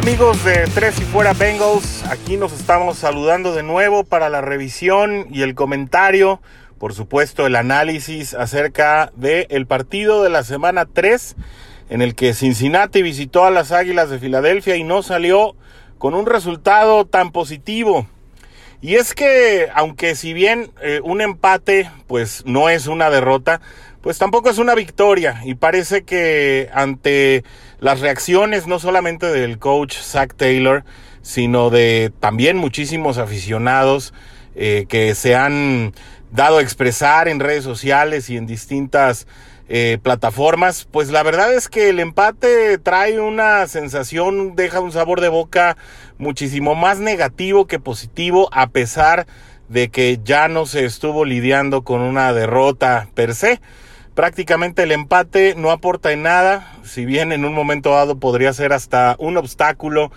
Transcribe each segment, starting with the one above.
Hola, ¿qué tal amigos de Tres y Fuera Bengals? Aquí nos estamos saludando de nuevo para la revisión y el comentario, por supuesto el análisis acerca del el partido de la semana 3 en el que Cincinnati visitó a las Águilas de Filadelfia y no salió con un resultado tan positivo. Y es que, aunque si bien eh, un empate pues no es una derrota, pues tampoco es una victoria y parece que ante las reacciones no solamente del coach Zach Taylor, sino de también muchísimos aficionados eh, que se han dado a expresar en redes sociales y en distintas eh, plataformas, pues la verdad es que el empate trae una sensación, deja un sabor de boca muchísimo más negativo que positivo, a pesar de que ya no se estuvo lidiando con una derrota per se. Prácticamente el empate no aporta en nada, si bien en un momento dado podría ser hasta un obstáculo,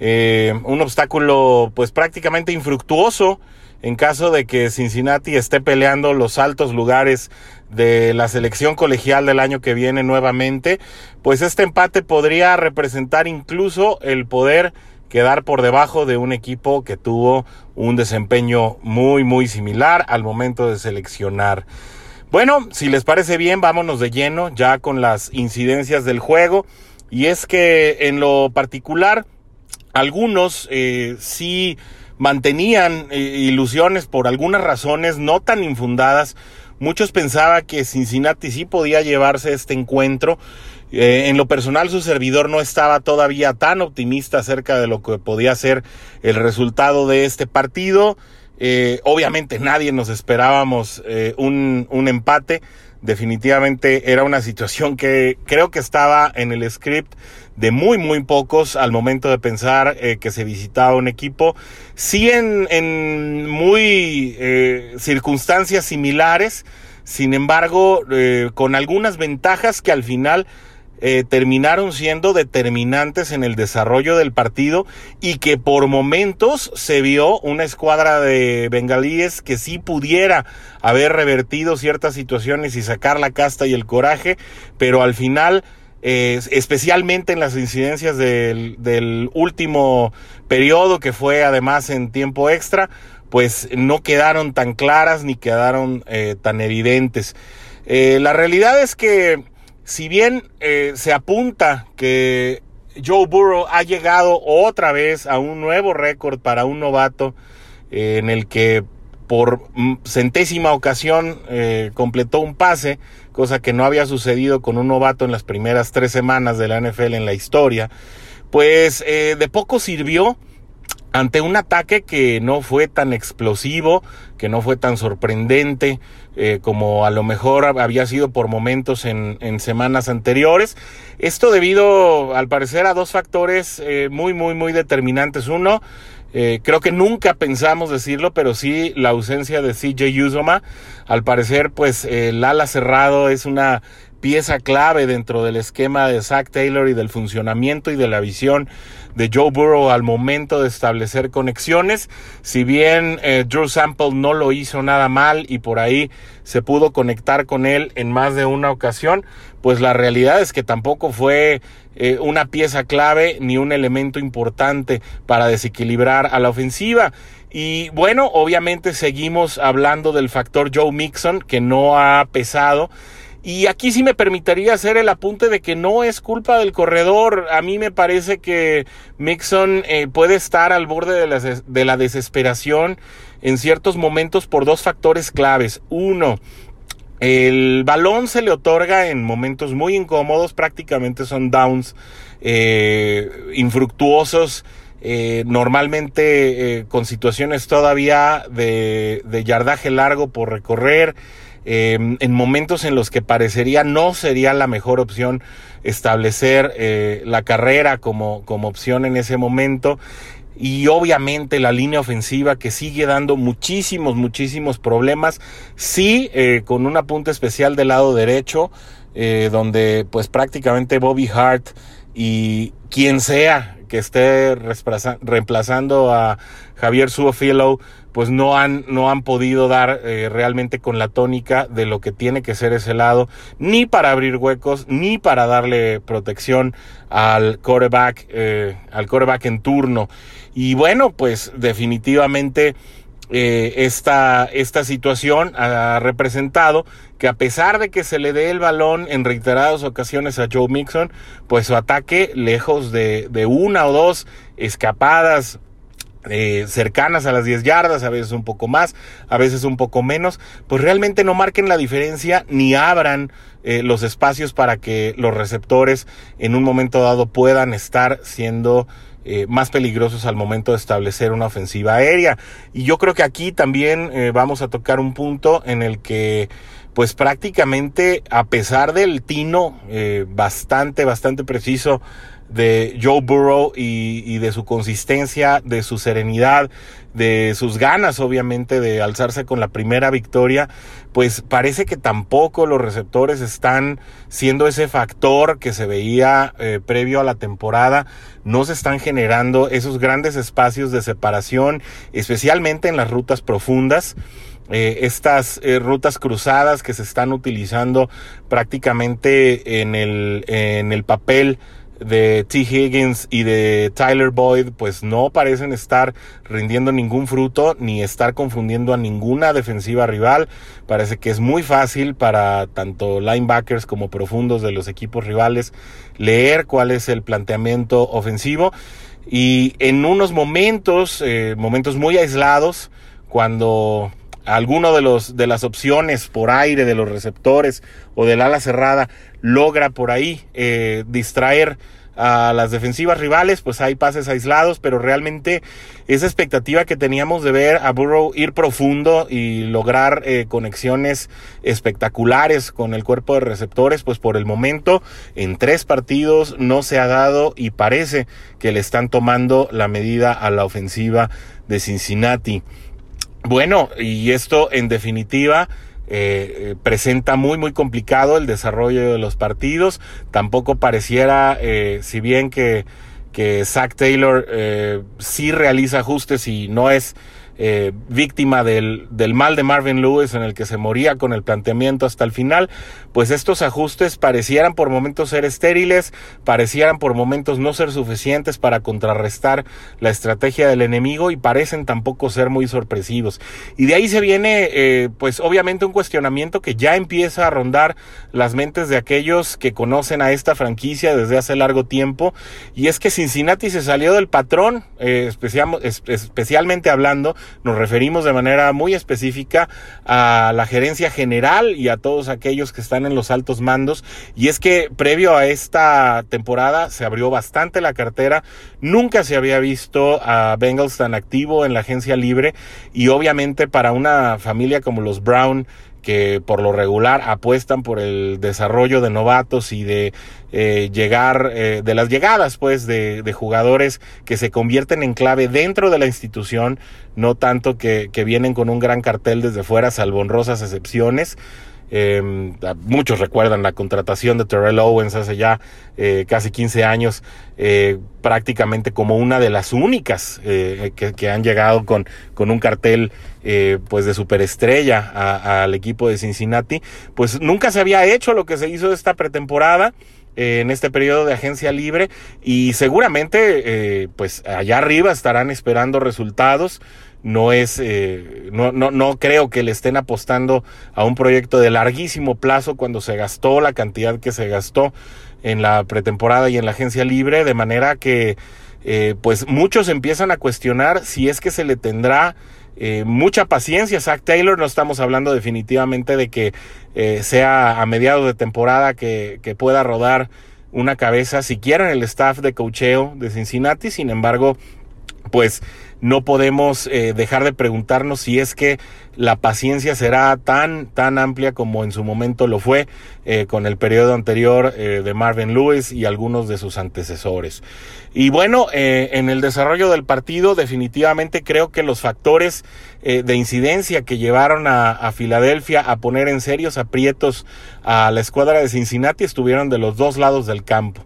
eh, un obstáculo pues prácticamente infructuoso en caso de que Cincinnati esté peleando los altos lugares de la selección colegial del año que viene nuevamente, pues este empate podría representar incluso el poder quedar por debajo de un equipo que tuvo un desempeño muy muy similar al momento de seleccionar. Bueno, si les parece bien, vámonos de lleno ya con las incidencias del juego. Y es que en lo particular, algunos eh, sí mantenían eh, ilusiones por algunas razones no tan infundadas. Muchos pensaban que Cincinnati sí podía llevarse este encuentro. Eh, en lo personal, su servidor no estaba todavía tan optimista acerca de lo que podía ser el resultado de este partido. Eh, obviamente nadie nos esperábamos eh, un, un, empate. Definitivamente era una situación que creo que estaba en el script de muy, muy pocos al momento de pensar eh, que se visitaba un equipo. Sí en, en muy circunstancias similares, sin embargo, con algunas ventajas que al final eh, terminaron siendo determinantes en el desarrollo del partido y que por momentos se vio una escuadra de bengalíes que sí pudiera haber revertido ciertas situaciones y sacar la casta y el coraje, pero al final... Eh, especialmente en las incidencias del, del último periodo que fue además en tiempo extra, pues no quedaron tan claras ni quedaron eh, tan evidentes. Eh, la realidad es que si bien eh, se apunta que Joe Burrow ha llegado otra vez a un nuevo récord para un novato eh, en el que por centésima ocasión eh, completó un pase, cosa que no había sucedido con un novato en las primeras tres semanas de la NFL en la historia, pues de poco sirvió ante un ataque que no fue tan explosivo, que no fue tan sorprendente eh, como a lo mejor había sido por momentos en, en, semanas anteriores. Esto debido, al parecer, a dos factores eh, muy, muy, muy determinantes. Uno, eh, creo que nunca pensamos decirlo, pero sí la ausencia de CJ Uzoma. Al parecer, pues el ala cerrado es una pieza clave dentro del esquema de Zach Taylor y del funcionamiento y de la visión de Joe Burrow al momento de establecer conexiones. Si bien eh, Drew Sample no lo hizo nada mal y por ahí se pudo conectar con él en más de una ocasión, pues la realidad es que tampoco fue eh, una pieza clave ni un elemento importante para desequilibrar a la ofensiva. Y bueno, obviamente seguimos hablando del factor Joe Mixon que no ha pesado y aquí sí me permitiría hacer el apunte de que no es culpa del corredor. A mí me parece que Mixon eh, puede estar al borde de la, de la desesperación en ciertos momentos por dos factores claves. Uno, el balón se le otorga en momentos muy incómodos, prácticamente son downs eh, infructuosos. Eh, normalmente con situaciones todavía de yardaje largo por recorrer, Em, en momentos en los que parecería no sería la mejor opción establecer eh, la carrera como, como opción en ese momento. Y obviamente la línea ofensiva que sigue dando muchísimos, muchísimos problemas, sí, eh, con un apunte especial del lado derecho, eh, donde pues prácticamente Bobby Hart y quien sea que esté reemplazando a Javier Suofilo, pues no han, no han podido dar eh, realmente con la tónica de lo que tiene que ser ese lado, ni para abrir huecos, ni para darle protección al quarterback, eh, al quarterback en turno. Y bueno, pues definitivamente eh, esta, esta situación ha representado que a pesar de que se le dé el balón en reiteradas ocasiones a Joe Mixon, pues su ataque, lejos de, de una o dos escapadas eh, cercanas a las 10 yardas, a veces un poco más, a veces un poco menos, pues realmente no marquen la diferencia ni abran eh, los espacios para que los receptores en un momento dado puedan estar siendo eh, más peligrosos al momento de establecer una ofensiva aérea. Y yo creo que aquí también vamos a tocar un punto en el que pues prácticamente a pesar del tino bastante, bastante preciso de Joe Burrow y, de su consistencia, de su serenidad, de sus ganas obviamente de alzarse con la primera victoria, pues parece que tampoco los receptores están siendo ese factor que se veía eh, previo a la temporada, no se están generando esos grandes espacios de separación, especialmente en las rutas profundas. Eh, estas eh, rutas cruzadas que se están utilizando prácticamente en el, en el papel de T. Higgins y de Tyler Boyd, pues no parecen estar rindiendo ningún fruto ni estar confundiendo a ninguna defensiva rival. Parece que es muy fácil para tanto linebackers como profundos de los equipos rivales leer cuál es el planteamiento ofensivo. Y en unos momentos, eh, momentos muy aislados, cuando alguno de los de las opciones por aire de los receptores o del ala cerrada logra por ahí eh, distraer a las defensivas rivales, pues hay pases aislados, pero realmente esa expectativa que teníamos de ver a Burrow ir profundo y lograr eh, conexiones espectaculares con el cuerpo de receptores, pues por el momento en tres partidos no se ha dado y parece que le están tomando la medida a la ofensiva de Cincinnati. Bueno, y esto en definitiva eh, presenta muy muy complicado el desarrollo de los partidos. Tampoco pareciera, eh, si bien que, que Zach Taylor eh, sí realiza ajustes y no es eh, víctima del, del, mal de Marvin Lewis en el que se moría con el planteamiento hasta el final, pues estos ajustes parecieran por momentos ser estériles, parecieran por momentos no ser suficientes para contrarrestar la estrategia del enemigo y parecen tampoco ser muy sorpresivos. Y de ahí se viene, eh, pues obviamente un cuestionamiento que ya empieza a rondar las mentes de aquellos que conocen a esta franquicia desde hace largo tiempo, y es que Cincinnati se salió del patrón, eh, especialmente hablando, nos referimos de manera muy específica a la gerencia general y a todos aquellos que están en los altos mandos. Y es que previo a esta temporada se abrió bastante la cartera. Nunca se había visto a Bengals tan activo en la agencia libre y obviamente para una familia como los Brown que por lo regular apuestan por el desarrollo de novatos y de eh, llegar, eh, de las llegadas pues de, jugadores que se convierten en clave dentro de la institución, no tanto que, vienen con un gran cartel desde fuera, salvo honrosas excepciones. Eh, muchos recuerdan la contratación de Terrell Owens hace ya eh, casi 15 años, eh, prácticamente como una de las únicas eh, que, que, han llegado con, con un cartel eh, pues de superestrella al equipo de Cincinnati. Pues nunca se había hecho lo que se hizo esta pretemporada eh, en este periodo de agencia libre y seguramente pues allá arriba estarán esperando resultados. No es, eh, no, no, no creo que le estén apostando a un proyecto de larguísimo plazo cuando se gastó la cantidad que se gastó en la pretemporada y en la agencia libre, de manera que eh, pues muchos empiezan a cuestionar si es que se le tendrá eh, mucha paciencia. Zach Taylor, no estamos hablando definitivamente de que eh, sea a mediados de temporada que, que pueda rodar una cabeza siquiera en el staff de cocheo de Cincinnati, sin embargo, pues no podemos eh, dejar de preguntarnos si es que la paciencia será tan, tan amplia como en su momento lo fue eh, con el periodo anterior eh, de Marvin Lewis y algunos de sus antecesores. Y bueno, en el desarrollo del partido definitivamente creo que los factores de incidencia que llevaron a, a, Filadelfia a poner en serios aprietos a la escuadra de Cincinnati estuvieron de los dos lados del campo.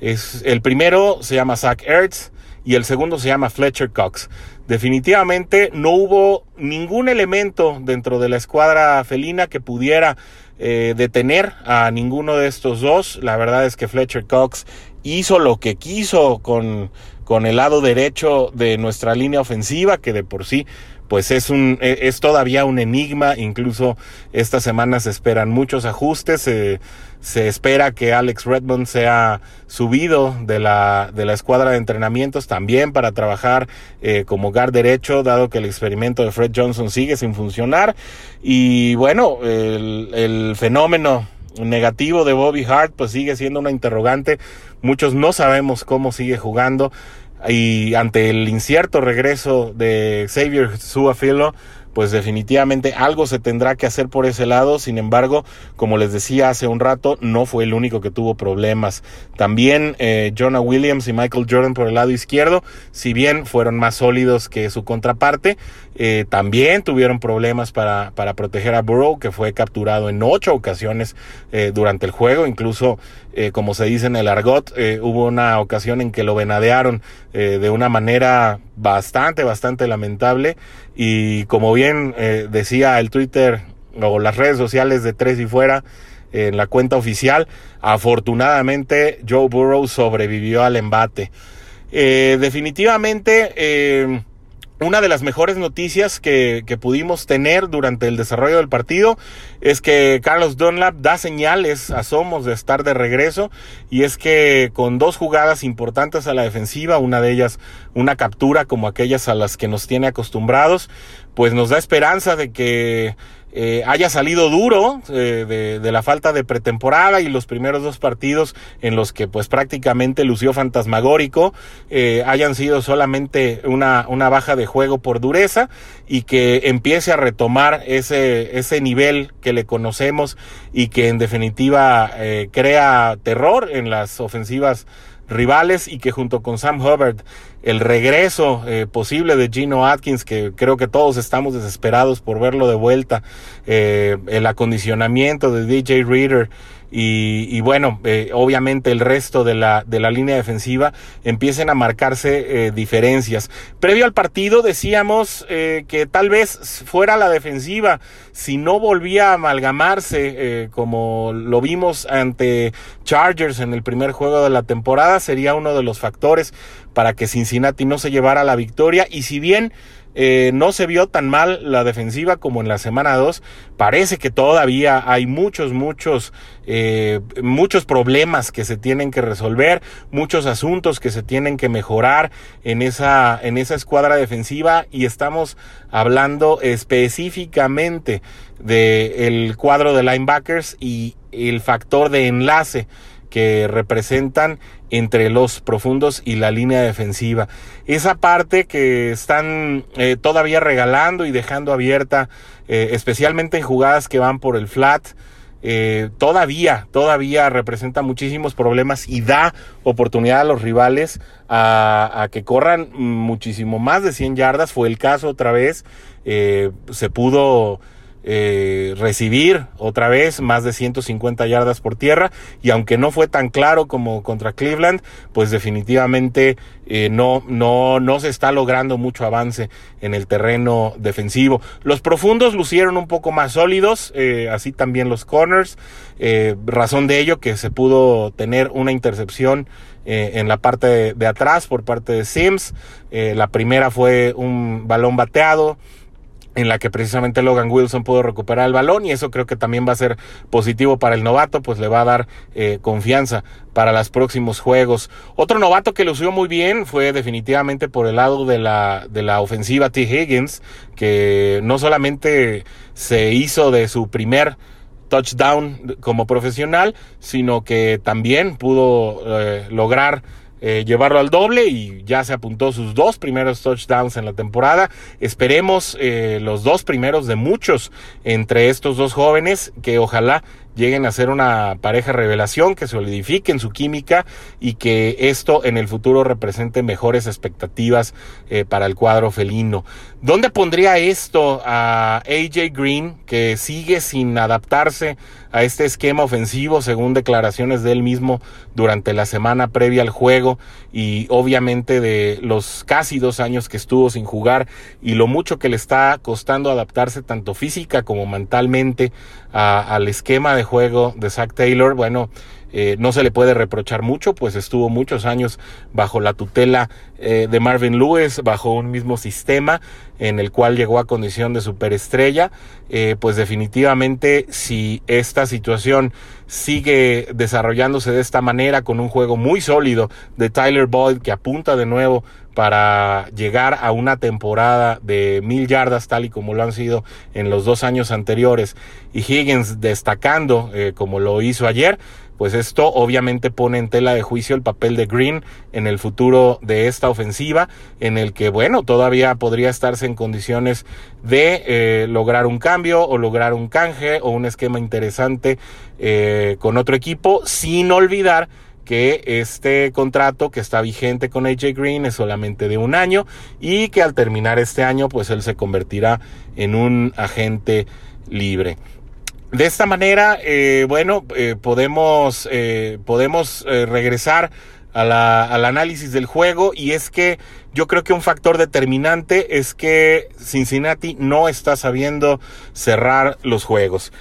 Es, el primero se llama Zach Ertz y el segundo se llama Fletcher Cox. Definitivamente no hubo ningún elemento dentro de la escuadra felina que pudiera eh, detener a ninguno de estos dos. La verdad es que Fletcher Cox hizo lo que quiso con, con el lado derecho de nuestra línea ofensiva, que de por sí pues es un e, es todavía un enigma. Incluso esta semana se esperan muchos ajustes. Se espera que Alex Redmond sea subido de la de la escuadra de entrenamientos también para trabajar eh, como guard derecho dado que el experimento de Fred Johnson sigue sin funcionar. Y bueno el, el fenómeno negativo de Bobby Hart pues sigue siendo una interrogante. Muchos no sabemos cómo sigue jugando y ante el incierto regreso de Xavier Suafilo, pues definitivamente algo se tendrá que hacer por ese lado. Sin embargo, como les decía hace un rato, no fue el único que tuvo problemas. También eh, Jonah Williams y Michael Jordan por el lado izquierdo, si bien fueron más sólidos que su contraparte, eh, también tuvieron problemas para, para proteger a Burrow, que fue capturado en ocho ocasiones eh, durante el juego. Incluso, como se dice en el argot, hubo una ocasión en que lo venadearon de una manera bastante, bastante lamentable. Y como bien decía el Twitter o las redes sociales de Tres y Fuera, en la cuenta oficial, afortunadamente Joe Burrow sobrevivió al embate. definitivamente una de las mejores noticias que, que, pudimos tener durante el desarrollo del partido es que Carlos Dunlap da señales, asomos de estar de regreso y es que con dos jugadas importantes a la defensiva, una de ellas una captura como aquellas a las que nos tiene acostumbrados, pues nos da esperanza de que eh, haya salido duro eh, de, la falta de pretemporada y los primeros dos partidos en los que pues prácticamente lució fantasmagórico eh, hayan sido solamente una, una baja de juego por dureza y que empiece a retomar ese, ese nivel que le conocemos y que en definitiva crea terror en las ofensivas rivales y que junto con Sam Hubbard el regreso eh, posible de Gino Atkins, que creo que todos estamos desesperados por verlo de vuelta, eh, el acondicionamiento de DJ Reader y, y bueno, eh, obviamente el resto de la, de la línea defensiva empiecen a marcarse eh, diferencias. Previo al partido decíamos eh, que tal vez fuera la defensiva, si no volvía a amalgamarse como lo vimos ante Chargers en el primer juego de la temporada, sería uno de los factores para que Cincinnati no se llevara la victoria y si bien eh, no se vio tan mal la defensiva como en la semana 2. Parece que todavía hay muchos, muchos, eh, muchos problemas que se tienen que resolver, muchos asuntos que se tienen que mejorar en esa, en esa escuadra defensiva y estamos hablando específicamente del cuadro de linebackers y el factor de enlace que representan entre los profundos y la línea defensiva. Esa parte que están eh, todavía regalando y dejando abierta, eh, especialmente en jugadas que van por el flat, eh, todavía, todavía representa muchísimos problemas y da oportunidad a los rivales a, a, que corran muchísimo más de 100 yardas. Fue el caso otra vez, se pudo eh, recibir otra vez más de 150 yardas por tierra y aunque no fue tan claro como contra Cleveland, pues definitivamente eh, no, no, no se está logrando mucho avance en el terreno defensivo. Los profundos lucieron un poco más sólidos, eh, así también los corners, eh, razón de ello que se pudo tener una intercepción en la parte de, de, atrás por parte de Sims. la primera fue un balón bateado en la que precisamente Logan Wilson pudo recuperar el balón y eso creo que también va a ser positivo para el novato, pues le va a dar eh, confianza para los próximos juegos. Otro novato que lució muy bien fue definitivamente por el lado de la, de la ofensiva T. Higgins, que no solamente se hizo de su primer touchdown como profesional, sino que también pudo eh, lograr eh, llevarlo al doble y ya se apuntó sus dos primeros touchdowns en la temporada. Esperemos eh, los dos primeros de muchos entre estos dos jóvenes que ojalá lleguen a ser una pareja revelación, que solidifiquen su química y que esto en el futuro represente mejores expectativas eh, para el cuadro felino. ¿Dónde pondría esto a AJ Green, que sigue sin adaptarse a este esquema ofensivo, según declaraciones de él mismo durante la semana previa al juego y obviamente de los casi dos años que estuvo sin jugar y lo mucho que le está costando adaptarse tanto física como mentalmente al esquema de juego de Zach Taylor? Bueno, eh, no se le puede reprochar mucho, pues estuvo muchos años bajo la tutela eh, de Marvin Lewis, bajo un mismo sistema en el cual llegó a condición de superestrella. Eh, pues definitivamente si esta situación sigue desarrollándose de esta manera con un juego muy sólido de Tyler Boyd que apunta de nuevo para llegar a una temporada de mil yardas tal y como lo han sido en los dos años anteriores. Y Higgins destacando como lo hizo ayer, pues esto obviamente pone en tela de juicio el papel de Green en el futuro de esta ofensiva, en el que, bueno, todavía podría estarse en condiciones de eh, lograr un cambio o lograr un canje o un esquema interesante eh, con otro equipo, sin olvidar que este contrato que está vigente con AJ Green es solamente de un año y que al terminar este año pues él se convertirá en un agente libre. De esta manera, eh, bueno, eh, podemos, eh, podemos regresar al análisis del juego y es que yo creo que un factor determinante es que Cincinnati no está sabiendo cerrar los juegos.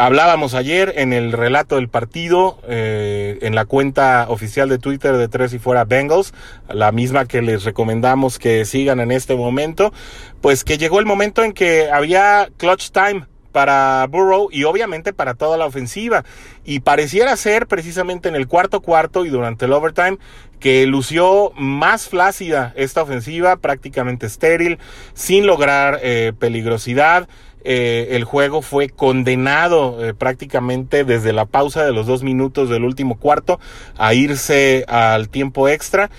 Hablábamos ayer en el relato del partido, en la cuenta oficial de Twitter de Tres y Fuera Bengals, la misma que les recomendamos que sigan en este momento, pues que llegó el momento en que había clutch time para Burrow y obviamente para toda la ofensiva. Y pareciera ser precisamente en el cuarto cuarto y durante el overtime que lució más flácida esta ofensiva, prácticamente estéril, sin lograr eh, peligrosidad. Eh, el juego fue condenado eh, prácticamente desde la pausa de los dos minutos del último cuarto a irse al tiempo extra.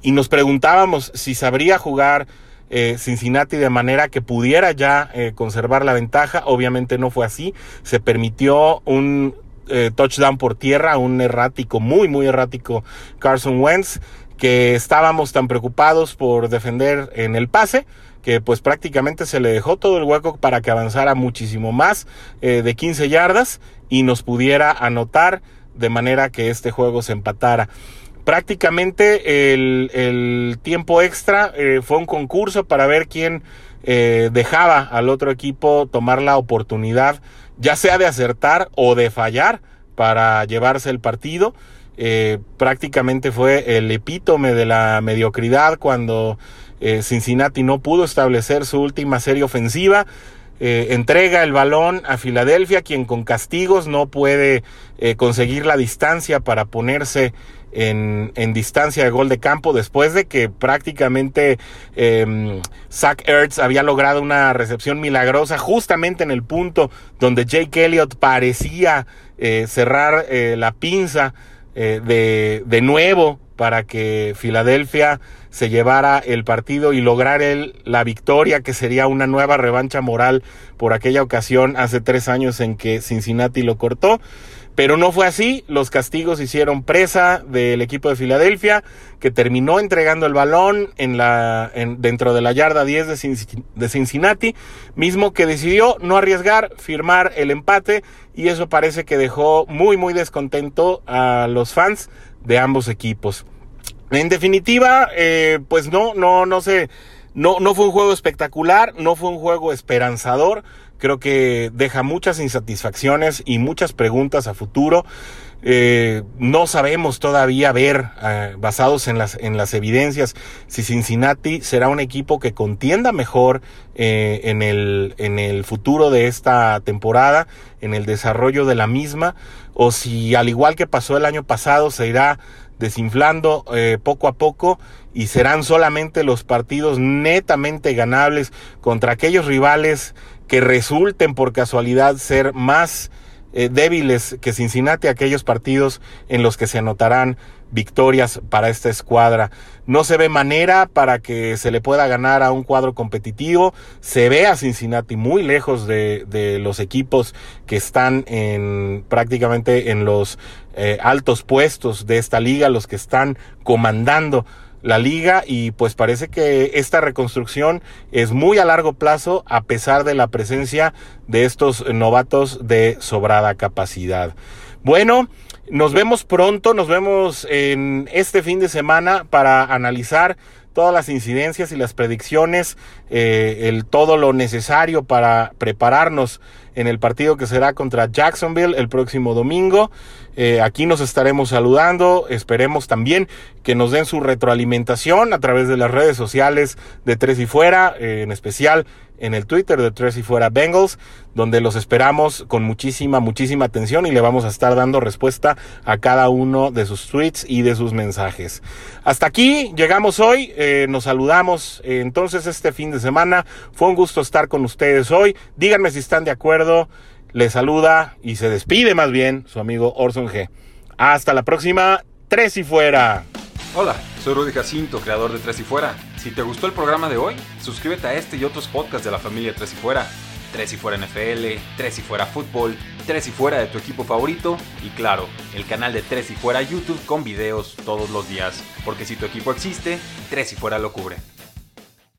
y nos preguntábamos si sabría jugar eh, Cincinnati de manera que pudiera ya eh, conservar la ventaja. Obviamente no fue así. Se permitió un eh, touchdown por tierra, un errático, muy, muy errático Carson Wentz, que estábamos tan preocupados por defender en el pase que pues prácticamente se le dejó todo el hueco para que avanzara muchísimo más de 15 yardas y nos pudiera anotar de manera que este juego se empatara prácticamente el, tiempo extra eh, fue un concurso para ver quién eh, dejaba al otro equipo tomar la oportunidad, ya sea de acertar o de fallar para llevarse el partido. Eh, prácticamente fue el epítome de la mediocridad cuando Cincinnati no pudo establecer su última serie ofensiva. entrega el balón a Filadelfia, quien con castigos no puede conseguir la distancia para ponerse en, distancia de gol de campo después de que prácticamente eh, Zach Ertz había logrado una recepción milagrosa justamente en el punto donde Jake Elliott parecía eh, cerrar eh, la pinza eh, de, de nuevo para que Filadelfia se llevara el partido y lograr el, la victoria, que sería una nueva revancha moral por aquella ocasión hace tres años en que Cincinnati lo cortó. Pero no fue así, los castigos hicieron presa del equipo de Filadelfia, que terminó entregando el balón en la, en, dentro de la yarda 10 de Cincinnati, mismo que decidió no arriesgar, firmar el empate, y eso parece que dejó muy, muy descontento a los fans de ambos equipos. En definitiva, eh, pues no, no, no sé, no, no fue un juego espectacular, no fue un juego esperanzador creo que deja muchas insatisfacciones y muchas preguntas a futuro. Eh, no sabemos todavía ver, eh, basados en las, en las evidencias, si Cincinnati será un equipo que contienda mejor eh, en, el, en el futuro de esta temporada, en el desarrollo de la misma, o si al igual que pasó el año pasado se irá desinflando poco a poco y serán solamente los partidos netamente ganables contra aquellos rivales que resulten por casualidad ser más eh, débiles que Cincinnati, aquellos partidos en los que se anotarán victorias para esta escuadra. No se ve manera para que se le pueda ganar a un cuadro competitivo. Se ve a Cincinnati muy lejos de, de los equipos que están en prácticamente en los eh, altos puestos de esta liga, los que están comandando la liga y pues parece que esta reconstrucción es muy a largo plazo a pesar de la presencia de estos novatos de sobrada capacidad. Bueno, nos vemos pronto, nos vemos en este fin de semana para analizar todas las incidencias y las predicciones, eh, el, todo lo necesario para prepararnos en el partido que será contra Jacksonville el próximo domingo. Eh, aquí nos estaremos saludando. Esperemos también que nos den su retroalimentación a través de las redes sociales de Tres y Fuera, eh, en especial en el Twitter de Tres y Fuera Bengals, donde los esperamos con muchísima, muchísima atención y le vamos a estar dando respuesta a cada uno de sus tweets y de sus mensajes. Hasta aquí llegamos hoy, eh, nos saludamos entonces este fin de semana. Fue un gusto estar con ustedes hoy. Díganme si están de acuerdo le saluda y se despide más bien su amigo Orson G. Hasta la próxima, Tres y Fuera. Hola, soy Rudy Jacinto, creador de Tres y Fuera. Si te gustó el programa de hoy, suscríbete a este y otros podcasts de la familia Tres y Fuera. Tres y Fuera NFL, Tres y Fuera Fútbol, Tres y Fuera de tu equipo favorito y claro, el canal de Tres y Fuera YouTube con videos todos los días. Porque si tu equipo existe, Tres y Fuera lo cubre.